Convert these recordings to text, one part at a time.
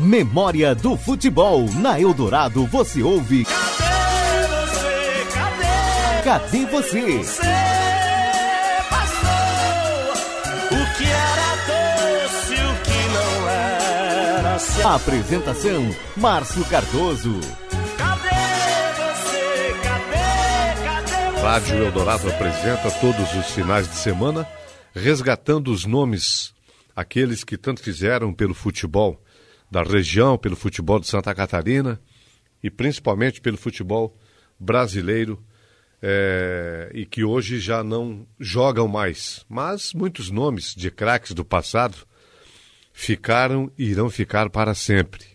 Memória do Futebol. Na Eldorado você ouve. Cadê você? Cadê? Cadê você? Você passou o que era doce, o que não era. Se Apresentação: Márcio Cardoso. Rádio Eldorado apresenta todos os finais de semana, resgatando os nomes, aqueles que tanto fizeram pelo futebol da região, pelo futebol de Santa Catarina e principalmente pelo futebol brasileiro, eh, e que hoje já não jogam mais. Mas muitos nomes de craques do passado ficaram e irão ficar para sempre.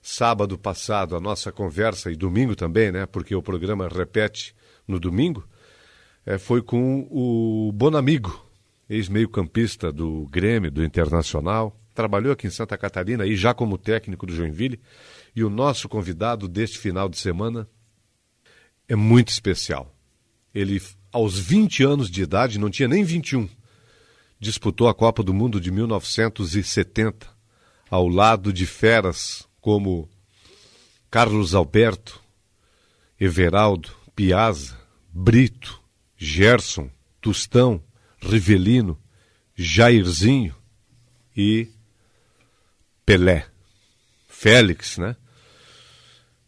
Sábado passado, a nossa conversa, e domingo também, né? Porque o programa repete no domingo, eh, foi com o Bonamigo, ex-meio-campista do Grêmio, do Internacional, trabalhou aqui em Santa Catarina e já como técnico do Joinville. E o nosso convidado deste final de semana é muito especial. Ele, aos 20 anos de idade, não tinha nem 21, disputou a Copa do Mundo de 1970, ao lado de feras como Carlos Alberto, Everaldo, Piazza, Brito, Gerson, Tustão, Rivelino, Jairzinho e Pelé. Félix, né?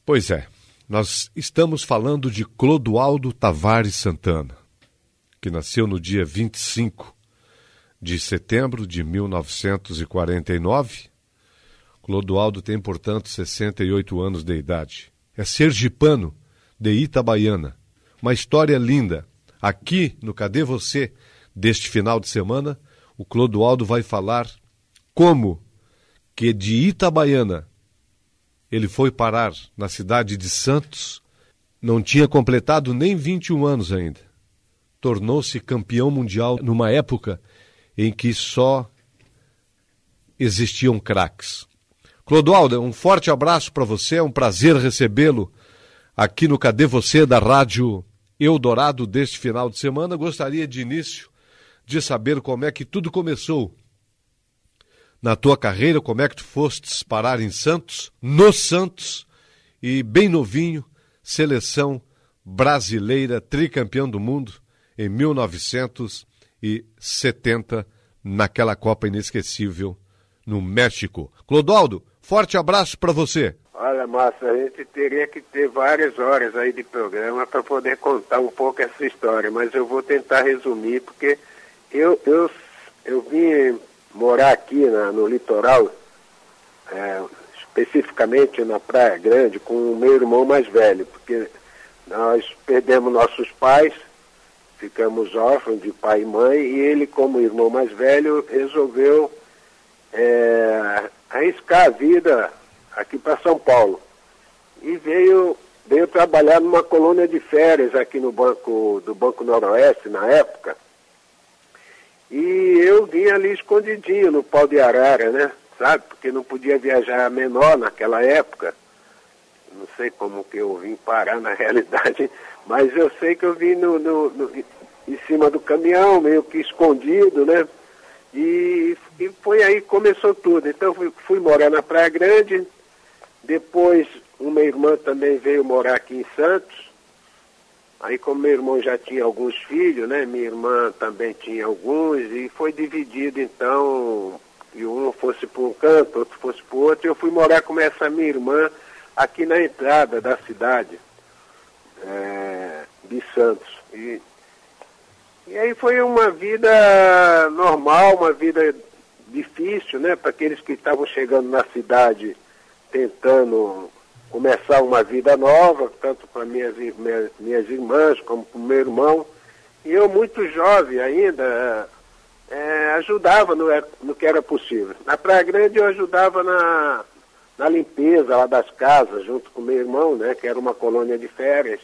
Pois é, nós estamos falando de Clodoaldo Tavares Santana, que nasceu no dia 25 de setembro de 1949. Clodoaldo tem, portanto, 68 anos de idade. É sergipano de Itabaiana. Uma história linda. Aqui no Cadê Você, deste final de semana, o Clodoaldo vai falar como que de Itabaiana ele foi parar na cidade de Santos, não tinha completado nem 21 anos ainda. Tornou-se campeão mundial numa época em que só existiam craques. Clodoaldo, um forte abraço para você, é um prazer recebê-lo aqui no Cadê Você da Rádio Eldorado deste final de semana. Gostaria de início de saber como é que tudo começou na tua carreira, como é que tu fostes parar em Santos, no Santos, e bem novinho, seleção brasileira, tricampeão do mundo em 1970, naquela Copa inesquecível no México. Clodoaldo, forte abraço para você. Olha, Márcio, a gente teria que ter várias horas aí de programa para poder contar um pouco essa história, mas eu vou tentar resumir, porque eu, eu, eu vim morar aqui na, no litoral, é, especificamente na Praia Grande, com o meu irmão mais velho, porque nós perdemos nossos pais, ficamos órfãos de pai e mãe, e ele, como irmão mais velho, resolveu é, arriscar a vida aqui para São Paulo. E veio, veio trabalhar numa colônia de férias aqui no banco do Banco Noroeste na época. E eu vim ali escondidinho no pau de arara, né? Sabe? Porque não podia viajar menor naquela época. Não sei como que eu vim parar na realidade, mas eu sei que eu vim no, no, no em cima do caminhão, meio que escondido, né? E, e foi aí que começou tudo. Então fui, fui morar na Praia Grande, depois uma irmã também veio morar aqui em Santos, Aí como meu irmão já tinha alguns filhos, né? Minha irmã também tinha alguns, e foi dividido então, e um fosse para um canto, outro fosse para o outro, eu fui morar com essa minha irmã aqui na entrada da cidade é, de Santos. E, e aí foi uma vida normal, uma vida difícil, né? Para aqueles que estavam chegando na cidade tentando começar uma vida nova, tanto para minhas, minhas, minhas irmãs como para o meu irmão. E eu, muito jovem ainda, é, ajudava no, no que era possível. Na Praia Grande eu ajudava na, na limpeza lá das casas, junto com meu irmão, né, que era uma colônia de férias.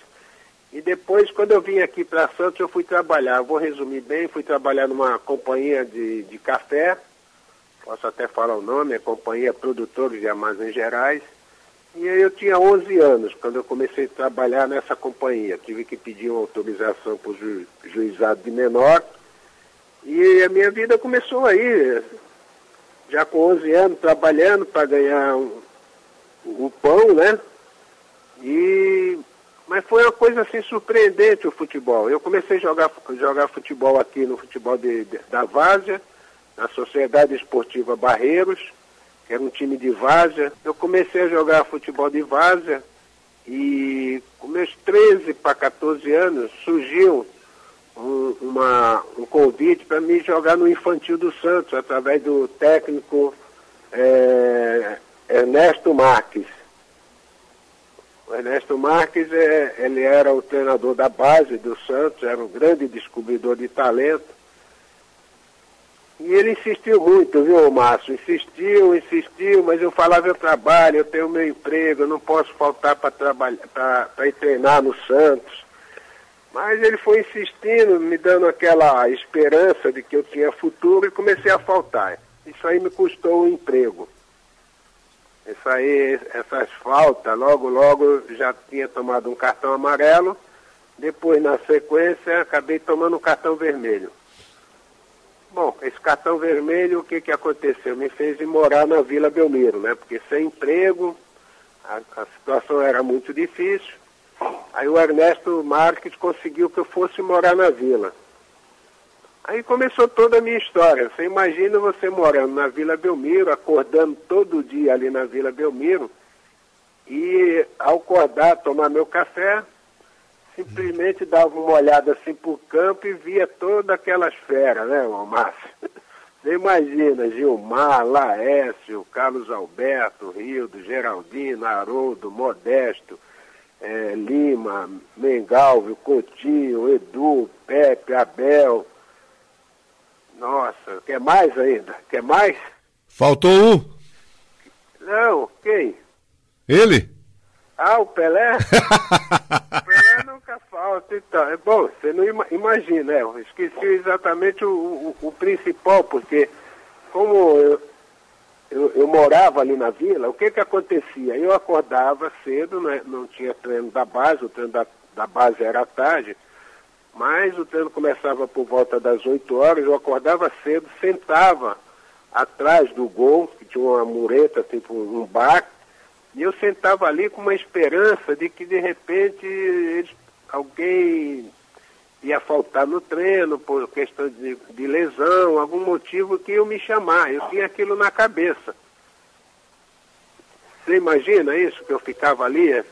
E depois, quando eu vim aqui para Santos, eu fui trabalhar. Vou resumir bem, fui trabalhar numa companhia de, de café, posso até falar o nome, é Companhia Produtores de Armazéns Gerais. E aí eu tinha 11 anos quando eu comecei a trabalhar nessa companhia. Tive que pedir uma autorização para o ju juizado de menor. E a minha vida começou aí, já com 11 anos, trabalhando para ganhar o um, um pão, né? E mas foi uma coisa assim surpreendente o futebol. Eu comecei a jogar, jogar futebol aqui no futebol de, de, da Várzea, na Sociedade Esportiva Barreiros, que era um time de Várzea. Eu comecei a jogar futebol de Várzea e com meus 13 para 14 anos surgiu um, uma, um convite para me jogar no Infantil do Santos, através do técnico é, Ernesto Marques. O Ernesto Marques, é, ele era o treinador da base do Santos, era um grande descobridor de talento. E ele insistiu muito, viu, Márcio? Insistiu, insistiu, mas eu falava, eu trabalho, eu tenho meu emprego, eu não posso faltar para trabalhar, para ir treinar no Santos. Mas ele foi insistindo, me dando aquela esperança de que eu tinha futuro e comecei a faltar. Isso aí me custou o emprego. Isso aí, essas faltas, logo, logo já tinha tomado um cartão amarelo. Depois, na sequência, acabei tomando um cartão vermelho. Bom, esse cartão vermelho, o que, que aconteceu? Me fez ir morar na Vila Belmiro, né? Porque sem emprego, a, a situação era muito difícil. Aí o Ernesto Marques conseguiu que eu fosse morar na vila. Aí começou toda a minha história. Você imagina você morando na Vila Belmiro, acordando todo dia ali na Vila Belmiro, e ao acordar, tomar meu café, simplesmente dava uma olhada assim pro campo e via todas aquelas feras, né, Márcio? Você imagina, Gilmar, Laércio, Carlos Alberto, Rildo, Geraldino, Haroldo, Modesto, é, Lima, Mengalvio, Coutinho, Edu, Pepe, Abel, nossa, quer mais ainda? Quer mais? Faltou um. Não, quem? Ele? Ah, o Pelé? então. É bom, você não ima imagina, é, eu esqueci exatamente o, o, o, principal, porque como eu, eu, eu, morava ali na vila, o que que acontecia? Eu acordava cedo, né, não tinha treino da base, o treino da, da base era tarde, mas o treino começava por volta das 8 horas, eu acordava cedo, sentava atrás do gol, que tinha uma mureta, tipo um bar, e eu sentava ali com uma esperança de que de repente eles, alguém ia faltar no treino por questão de, de lesão, algum motivo que eu me chamar. Eu tinha aquilo na cabeça. Você imagina isso, que eu ficava ali, é,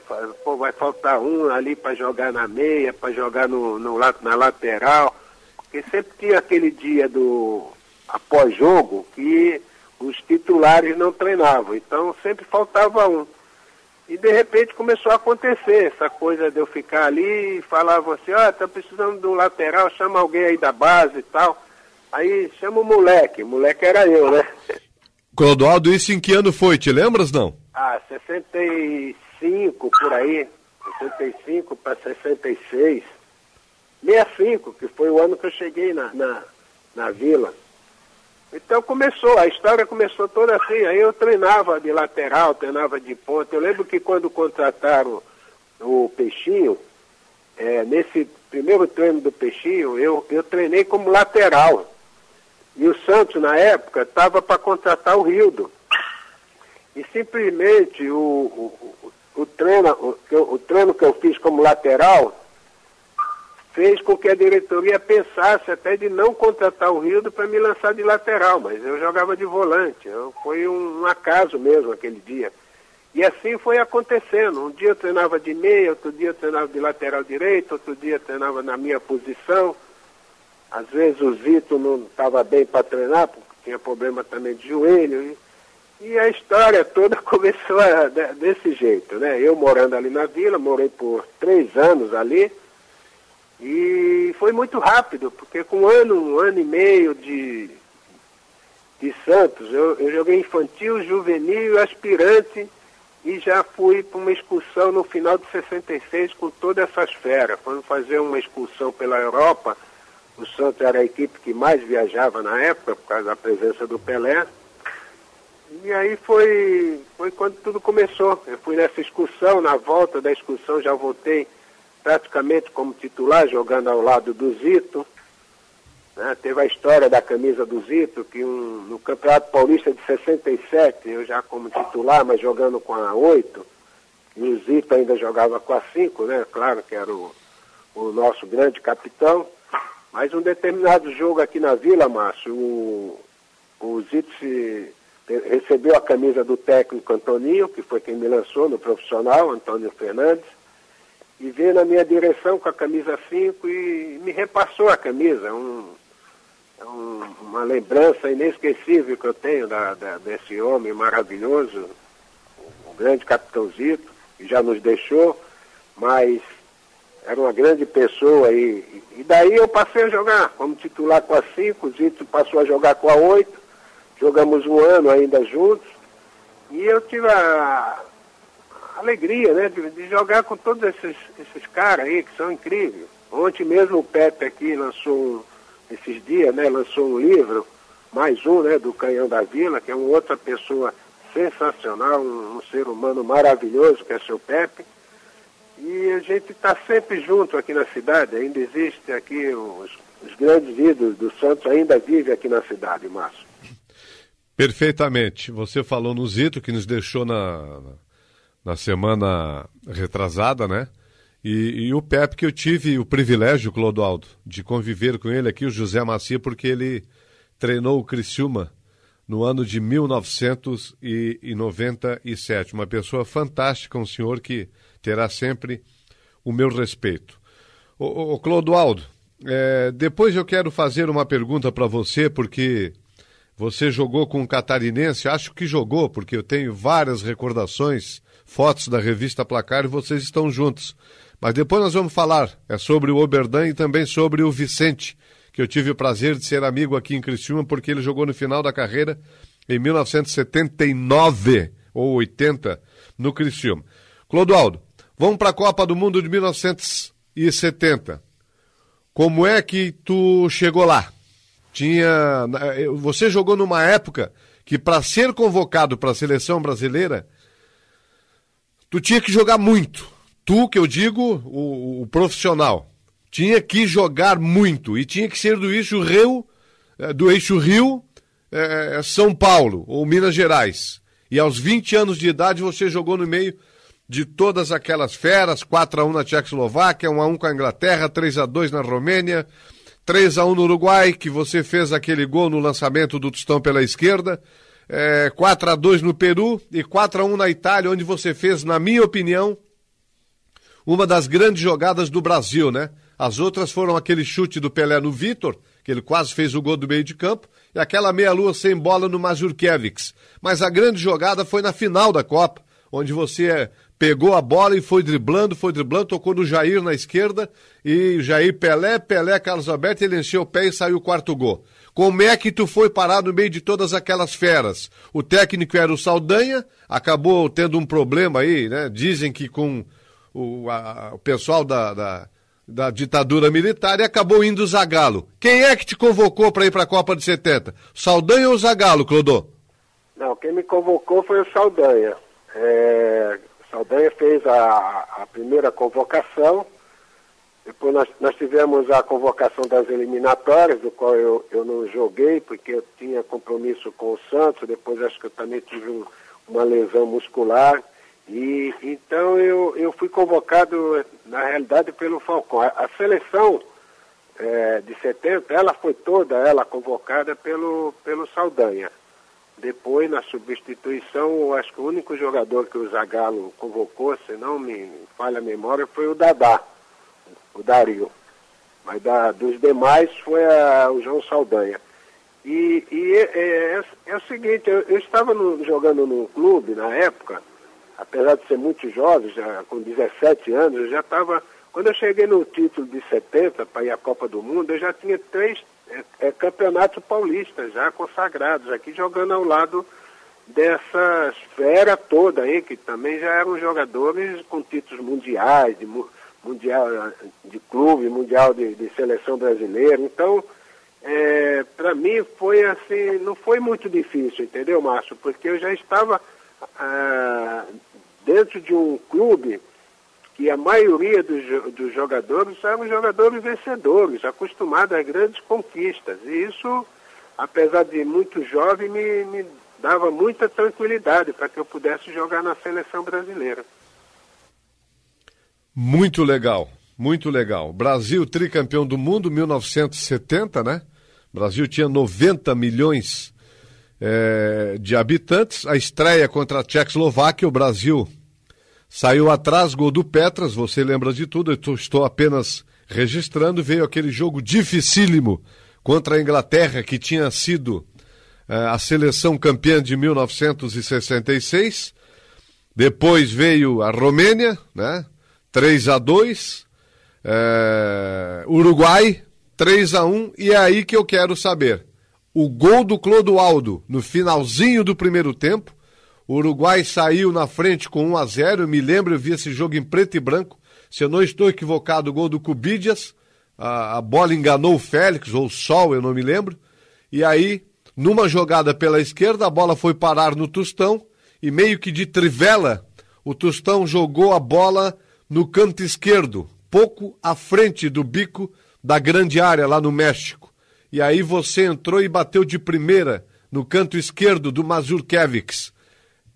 pô, vai faltar um ali para jogar na meia, para jogar no, no, na lateral. Porque sempre tinha aquele dia do após jogo que os titulares não treinavam. Então sempre faltava um. E de repente começou a acontecer essa coisa de eu ficar ali e falava assim, ó, oh, tá precisando de um lateral, chama alguém aí da base e tal. Aí chama o moleque, o moleque era eu, né? Clodoaldo, isso em que ano foi? Te lembras não? Ah, 65 por aí, 65 para 66. 65, que foi o ano que eu cheguei na, na, na vila. Então começou, a história começou toda assim. Aí eu treinava de lateral, treinava de ponta. Eu lembro que quando contrataram o Peixinho, é, nesse primeiro treino do Peixinho, eu, eu treinei como lateral. E o Santos, na época, estava para contratar o Rildo. E simplesmente o, o, o, treino, o, o treino que eu fiz como lateral fez com que a diretoria pensasse até de não contratar o Rildo para me lançar de lateral, mas eu jogava de volante. Eu, foi um, um acaso mesmo aquele dia. E assim foi acontecendo. Um dia eu treinava de meia, outro dia eu treinava de lateral direito, outro dia eu treinava na minha posição. Às vezes o Zito não estava bem para treinar, porque tinha problema também de joelho. E e a história toda começou a, desse jeito, né? Eu morando ali na vila, morei por três anos ali, e foi muito rápido, porque com um ano, um ano e meio de, de Santos, eu, eu joguei infantil, juvenil, aspirante, e já fui para uma excursão no final de 66 com todas essas feras. Fomos fazer uma excursão pela Europa, o Santos era a equipe que mais viajava na época, por causa da presença do Pelé, E aí foi, foi quando tudo começou. Eu fui nessa excursão, na volta da excursão já voltei praticamente como titular, jogando ao lado do Zito. Né? Teve a história da camisa do Zito, que um, no Campeonato Paulista de 67, eu já como titular, mas jogando com a 8, e o Zito ainda jogava com a 5, né? Claro que era o, o nosso grande capitão. Mas um determinado jogo aqui na Vila, Márcio, o, o Zito se, recebeu a camisa do técnico Antoninho, que foi quem me lançou no profissional, Antônio Fernandes, e veio na minha direção com a camisa 5 e me repassou a camisa. Um, é um, uma lembrança inesquecível que eu tenho da, da, desse homem maravilhoso, o grande capitãozito, que já nos deixou, mas era uma grande pessoa e, e daí eu passei a jogar como titular com a 5, o Zito passou a jogar com a 8, jogamos um ano ainda juntos, e eu tive a, alegria, né, de, de, jogar com todos esses, esses caras aí que são incríveis. Ontem mesmo o Pepe aqui lançou, esses dias, né, lançou um livro, mais um, né, do Canhão da Vila, que é uma outra pessoa sensacional, um, um ser humano maravilhoso, que é seu Pepe. E a gente está sempre junto aqui na cidade, ainda existe aqui os, os grandes ídolos do Santos, ainda vive aqui na cidade, Márcio. Perfeitamente. Você falou no Zito, que nos deixou na, na semana retrasada, né? E, e, o Pepe, que eu tive o privilégio, Clodoaldo, de conviver com ele aqui, o José Macia, porque ele treinou o Criciúma no ano de 1997. Uma pessoa fantástica, um senhor que terá sempre o meu respeito. Ô, ô Clodoaldo, é, depois eu quero fazer uma pergunta para você, porque você jogou com o catarinense, acho que jogou, porque eu tenho várias recordações fotos da revista Placar e vocês estão juntos. Mas depois nós vamos falar é sobre o Oberdan e também sobre o Vicente, que eu tive o prazer de ser amigo aqui em Criciúma, porque ele jogou no final da carreira em 1979 ou 80 no Criciúma. Clodoaldo, vamos para a Copa do Mundo de 1970. Como é que tu chegou lá? Tinha, você jogou numa época que para ser convocado para a seleção brasileira tu tinha que jogar muito. Tu, que eu digo, o, o profissional, tinha que jogar muito e tinha que ser do eixo Rio, eh, do eixo Rio, é, São Paulo ou Minas Gerais. E aos 20 anos de idade você jogou no meio de todas aquelas feras, 4 a 1 na Tchecoslováquia, 1 a 1 com a Inglaterra, 3 a 2 na Romênia, 3 a 1 no Uruguai, que você fez aquele gol no lançamento do Tostão pela esquerda é, 4 a 2 no Peru e 4 a 1 na Itália, onde você fez, na minha opinião, uma das grandes jogadas do Brasil, né? As outras foram aquele chute do Pelé no Vitor, que ele quase fez o gol do meio de campo, e aquela meia-lua sem bola no Mazurkiewicz. Mas a grande jogada foi na final da Copa, onde você pegou a bola e foi driblando, foi driblando, tocou no Jair na esquerda, e Jair Pelé, Pelé, Carlos Alberto, ele encheu o pé e saiu o quarto gol. Como é que tu foi parar no meio de todas aquelas feras? O técnico era o Saldanha, acabou tendo um problema aí, né? Dizem que com o, a, o pessoal da, da, da, ditadura militar e acabou indo o Zagalo. Quem é que te convocou para ir para a Copa de 70? Saldanha ou Zagalo, Clodô? Não, quem me convocou foi o Saldanha. É, Saldanha fez a, a primeira convocação depois nós, nós tivemos a convocação das eliminatórias, do qual eu, eu não joguei, porque eu tinha compromisso com o Santos, depois acho que eu também tive um, uma lesão muscular. E então eu, eu fui convocado, na realidade, pelo Falcão. A, a seleção é, de 70, ela foi toda ela convocada pelo, pelo Saldanha. Depois, na substituição, acho que o único jogador que o Zagallo convocou, se não me falha a memória, foi o Dadá o Dario. Mas da, dos demais foi a, o João Saldanha. E, e é, é, é, o seguinte, eu, eu estava no, jogando no clube na época, apesar de ser muito jovem, já com 17 anos, eu já estava. Quando eu cheguei no título de 70 para ir à Copa do Mundo, eu já tinha três é, é, campeonatos paulistas já consagrados, aqui jogando ao lado dessa esfera toda aí, que também já eram jogadores com títulos mundiais, de, mundial de clube, mundial de, de, seleção brasileira. Então, é, para mim foi assim, não foi muito difícil, entendeu, Márcio? Porque eu já estava ah, dentro de um clube que a maioria dos, dos jogadores eram jogadores vencedores, acostumados a grandes conquistas. E isso, apesar de muito jovem, me, me dava muita tranquilidade para que eu pudesse jogar na seleção brasileira. Muito legal, muito legal. Brasil tricampeão do mundo, 1970, né? Brasil tinha 90 milhões é, de habitantes. A estreia contra a Tchecoslováquia, o Brasil saiu atrás, gol do Petras, você lembra de tudo, eu estou apenas registrando. Veio aquele jogo dificílimo contra a Inglaterra, que tinha sido é, a seleção campeã de 1966. Depois veio a Romênia, né? 3 a 2 é, Uruguai, 3 a 1 e é aí que eu quero saber. O gol do Clodoaldo no finalzinho do primeiro tempo. O Uruguai saiu na frente com 1 a 0 Eu me lembro, eu vi esse jogo em preto e branco. Se eu não estou equivocado, o gol do Cubidias. A, a bola enganou o Félix, ou o Sol, eu não me lembro. E aí, numa jogada pela esquerda, a bola foi parar no Tostão. E meio que de trivela, o Tostão jogou a bola no canto esquerdo, pouco à frente do bico da grande área lá no México. E aí você entrou e bateu de primeira no canto esquerdo do Mazurkiewicz.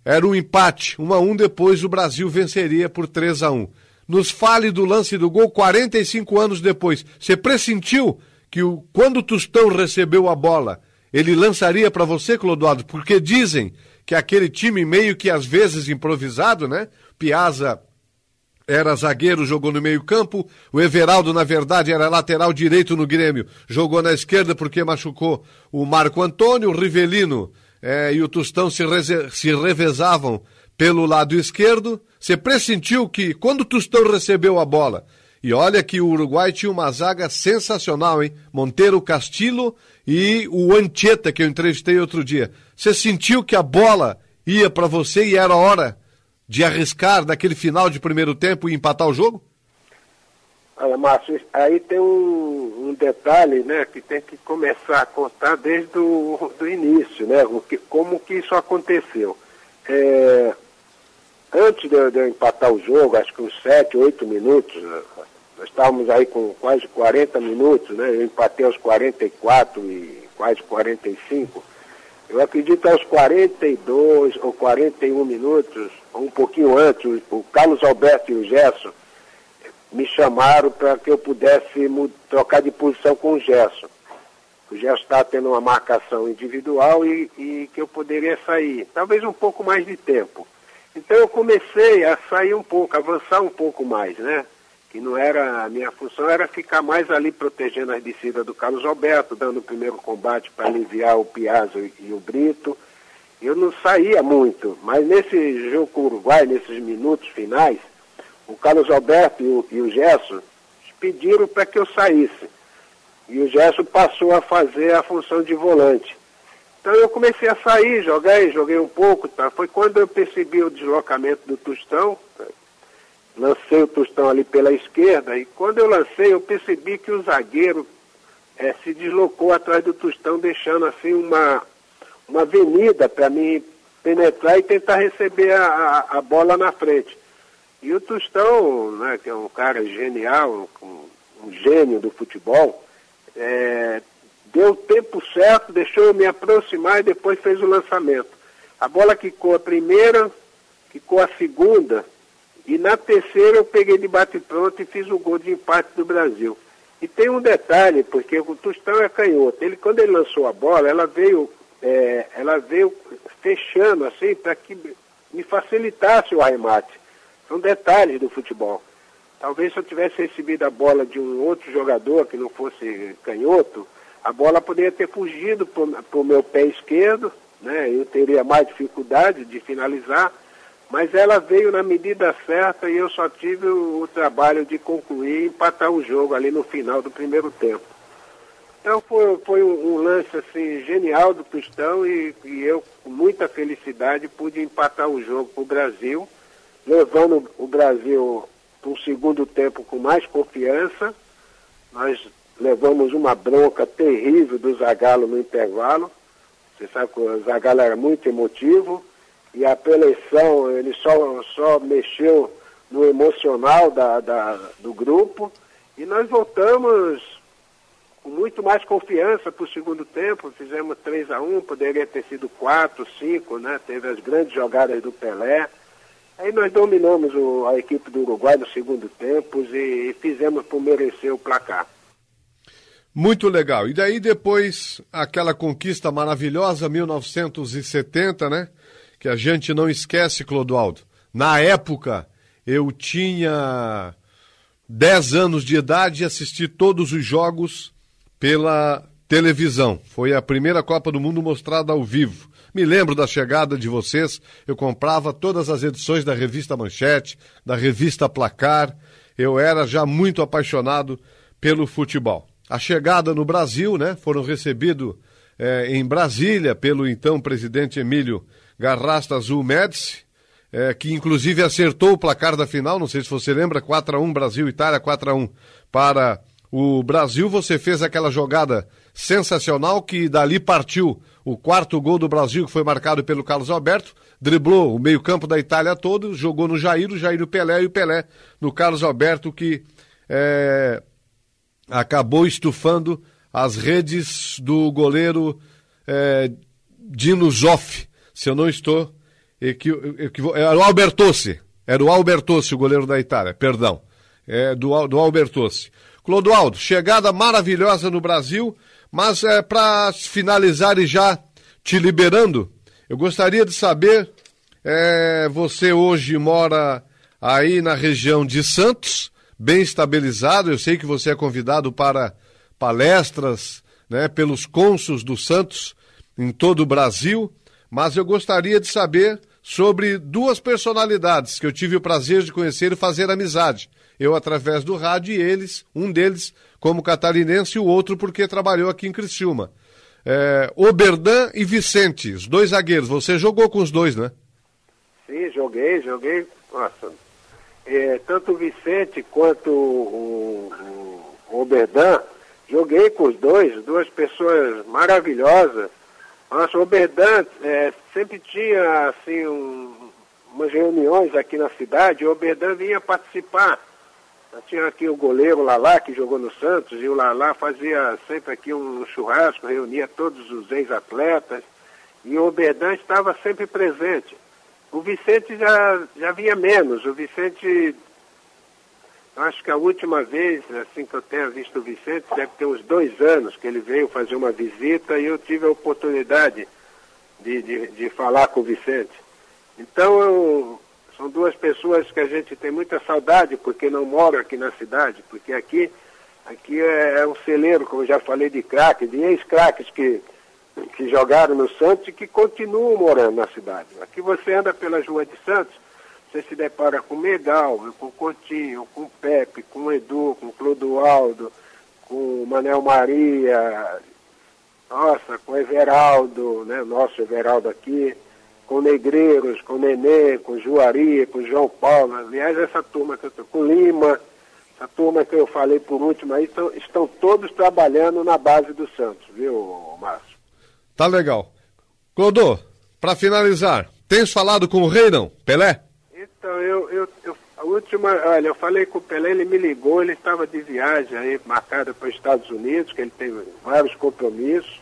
Era um empate, 1 a 1 depois o Brasil venceria por 3 a 1. Nos fale do lance do gol 45 anos depois. Você pressentiu que o, quando o Tostão recebeu a bola, ele lançaria para você, Clodoaldo? Porque dizem que aquele time meio que às vezes improvisado, né? Piazza era zagueiro, jogou no meio-campo. O Everaldo, na verdade, era lateral direito no Grêmio, jogou na esquerda porque machucou o Marco Antônio. O Rivelino é, e o Tostão se, se revezavam pelo lado esquerdo. Você pressentiu que quando o Tostão recebeu a bola, e olha que o Uruguai tinha uma zaga sensacional, hein? Monteiro Castillo e o Ancheta, que eu entrevistei outro dia. Você sentiu que a bola ia para você e era hora de arriscar naquele final de primeiro tempo e empatar o jogo? Olha, Márcio, aí tem um, um, detalhe, né, que tem que começar a contar desde o do início, né, o que, como que isso aconteceu. É, antes de, de, eu empatar o jogo, acho que uns 7, 8 minutos, nós estávamos aí com quase 40 minutos, né, eu empatei aos 44 e quase 45, eu acredito aos 42 ou 41 minutos, um pouquinho antes, o Carlos Alberto e o Gerson me chamaram para que eu pudesse trocar de posição com o Gerson. O Gerson está tendo uma marcação individual e, e que eu poderia sair, talvez um pouco mais de tempo. Então eu comecei a sair um pouco, avançar um pouco mais, né? Que não era, a minha função era ficar mais ali protegendo as descidas do Carlos Alberto, dando o primeiro combate para aliviar o Piazzo e, e, o Brito. Eu não saía muito, mas nesse jogo com o Uruguai, nesses minutos finais, o Carlos Alberto e o, e o Gerson pediram para que eu saísse. E o Gerson passou a fazer a função de volante. Então eu comecei a sair, joguei, joguei um pouco, tá? Foi quando eu percebi o deslocamento do Tostão, lancei o ali pela esquerda e quando eu lancei eu percebi que o zagueiro é, se deslocou atrás do Tostão, deixando assim uma, uma avenida para mim penetrar e tentar receber a, a, a, bola na frente. E o Tostão, né, que é um cara genial, um, um gênio do futebol, é, deu o tempo certo, deixou eu me aproximar e depois fez o lançamento. A bola quicou a primeira, quicou a segunda, e na terceira eu peguei de bate-pronto e fiz o gol de empate do Brasil. E tem um detalhe, porque o Tostão é canhoto. Ele, quando ele lançou a bola, ela veio, é, ela veio fechando assim para que me facilitasse o arremate. São detalhes do futebol. Talvez se eu tivesse recebido a bola de um outro jogador que não fosse canhoto, a bola poderia ter fugido para o meu pé esquerdo, né? Eu teria mais dificuldade de finalizar mas ela veio na medida certa e eu só tive o, o trabalho de concluir e empatar o jogo ali no final do primeiro tempo. Então foi, foi um, um, lance assim genial do Cristão e, e, eu, com muita felicidade, pude empatar o jogo para o Brasil, levando o Brasil para um segundo tempo com mais confiança. Nós levamos uma bronca terrível do Zagallo no intervalo. Você sabe que o Zagallo era muito emotivo e a eleição ele só, só mexeu no emocional da, da, do grupo e nós voltamos com muito mais confiança para o segundo tempo, fizemos 3 a 1 poderia ter sido 4, 5, né? Teve as grandes jogadas do Pelé. Aí nós dominamos o, a equipe do Uruguai no segundo tempo e, e fizemos por merecer o placar. Muito legal. E daí depois aquela conquista maravilhosa, 1970, né? Que a gente não esquece, Clodoaldo. Na época, eu tinha 10 anos de idade e assisti todos os jogos pela televisão. Foi a primeira Copa do Mundo mostrada ao vivo. Me lembro da chegada de vocês, eu comprava todas as edições da revista Manchete, da revista Placar. Eu era já muito apaixonado pelo futebol. A chegada no Brasil, né? Foram recebidos eh, em Brasília pelo então presidente Emílio Garrasta Azul Médici, eh, que inclusive acertou o placar da final, não sei se você lembra, 4 a 1 Brasil Itália 4 a 1 para o Brasil, você fez aquela jogada sensacional que dali partiu o quarto gol do Brasil, que foi marcado pelo Carlos Alberto, driblou o meio-campo da Itália todo, jogou no Jair, o Jair no Pelé e o Pelé no Carlos Alberto, que é, acabou estufando as redes do goleiro é, Dino Zoff, se eu não estou. Era o Albertossi, era o Albertossi, o goleiro da Itália, perdão, é, do, do Albertossi. Clodoaldo, chegada maravilhosa no Brasil, mas é, para finalizar e já te liberando, eu gostaria de saber, é, você hoje mora aí na região de Santos, bem estabilizado, eu sei que você é convidado para palestras né, pelos cônsuls do Santos em todo o Brasil, mas eu gostaria de saber sobre duas personalidades que eu tive o prazer de conhecer e fazer amizade eu através do rádio e eles, um deles como catarinense e o outro porque trabalhou aqui em Criciúma. É, Oberdan e Vicente, os dois zagueiros. Você jogou com os dois, né? Sim, joguei, joguei. Nossa, é, tanto o Vicente quanto o, o, Oberdan, joguei com os dois, duas pessoas maravilhosas. Nossa, o Oberdan é, sempre tinha assim um, umas reuniões aqui na cidade, o Oberdan vinha participar. Tinha aqui o goleiro Lalá, que jogou no Santos, e o Lalá fazia sempre aqui um churrasco, reunia todos os ex-atletas, e o Oberdan estava sempre presente. O Vicente já, já vinha menos, o Vicente, acho que a última vez, assim que eu tenha visto o Vicente, deve ter uns dois anos que ele veio fazer uma visita e eu tive a oportunidade de, de, de falar com o Vicente. Então eu são duas pessoas que a gente tem muita saudade porque não moram aqui na cidade, porque aqui, aqui é, é um celeiro, como já falei, de craques, de ex-craques que, que jogaram no Santos e que continuam morando na cidade. Aqui você anda pelas ruas de Santos, você se depara com Megal, com o Coutinho, com o Pepe, com o Edu, com o Clodoaldo, com o Manel Maria, nossa, com o Everaldo, né, nosso Everaldo aqui com Negreiros, com Nenê, com Juari, com João Paulo. Aliás, essa turma que eu tô, com Lima, essa turma que eu falei por último aí, estão, estão todos trabalhando na base do Santos, viu, Márcio? Tá legal. Clodô, para finalizar, tens falado com o rei, não? Pelé? Então, eu, eu, eu, a última, olha, eu falei com o Pelé, ele me ligou, ele estava de viagem aí, marcada para os Estados Unidos, que ele teve vários compromissos.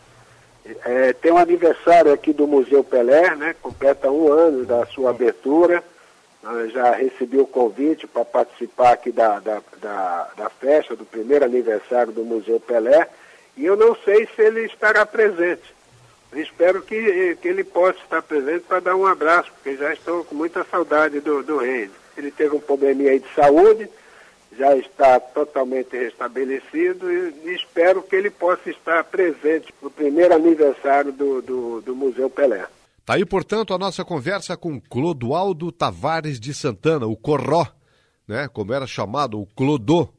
É, tem um aniversário aqui do Museu Pelé, né? Completa um ano da sua abertura. Eu já recebi o convite para participar aqui da, da, da, da, festa, do primeiro aniversário do Museu Pelé. E eu não sei se ele estará presente. Espero que, que ele possa estar presente para dar um abraço, porque já estou com muita saudade do, do rei. Ele teve um probleminha aí de saúde, já está totalmente restabelecido e, e, espero que ele possa estar presente no primeiro aniversário do, do, do Museu Pelé. Tá aí, portanto, a nossa conversa com Clodoaldo Tavares de Santana, o Corró, né, como era chamado, o Clodô.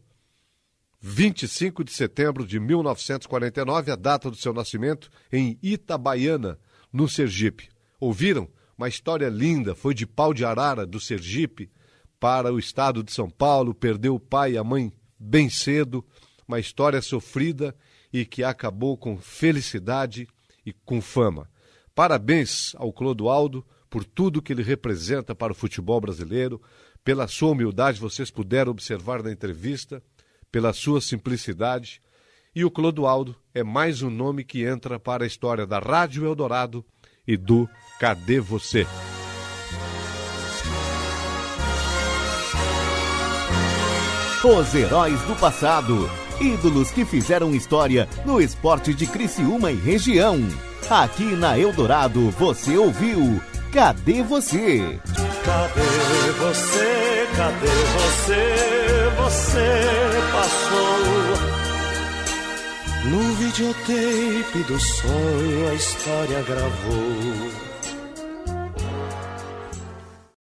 25 de setembro de 1949, a data do seu nascimento, em Itabaiana, no Sergipe. Ouviram? Uma história linda, foi de pau de arara do Sergipe, para o estado de São Paulo, perdeu o pai e a mãe bem cedo, uma história sofrida e que acabou com felicidade e com fama. Parabéns ao Clodoaldo por tudo que ele representa para o futebol brasileiro, pela sua humildade, vocês puderam observar na entrevista, pela sua simplicidade. E o Clodoaldo é mais um nome que entra para a história da Rádio Eldorado e do Cadê Você? Os heróis do passado. Ídolos que fizeram história no esporte de Criciúma e região. Aqui na Eldorado você ouviu Cadê Você? Cadê você? Cadê você? Você passou. No videotape do sonho a história gravou.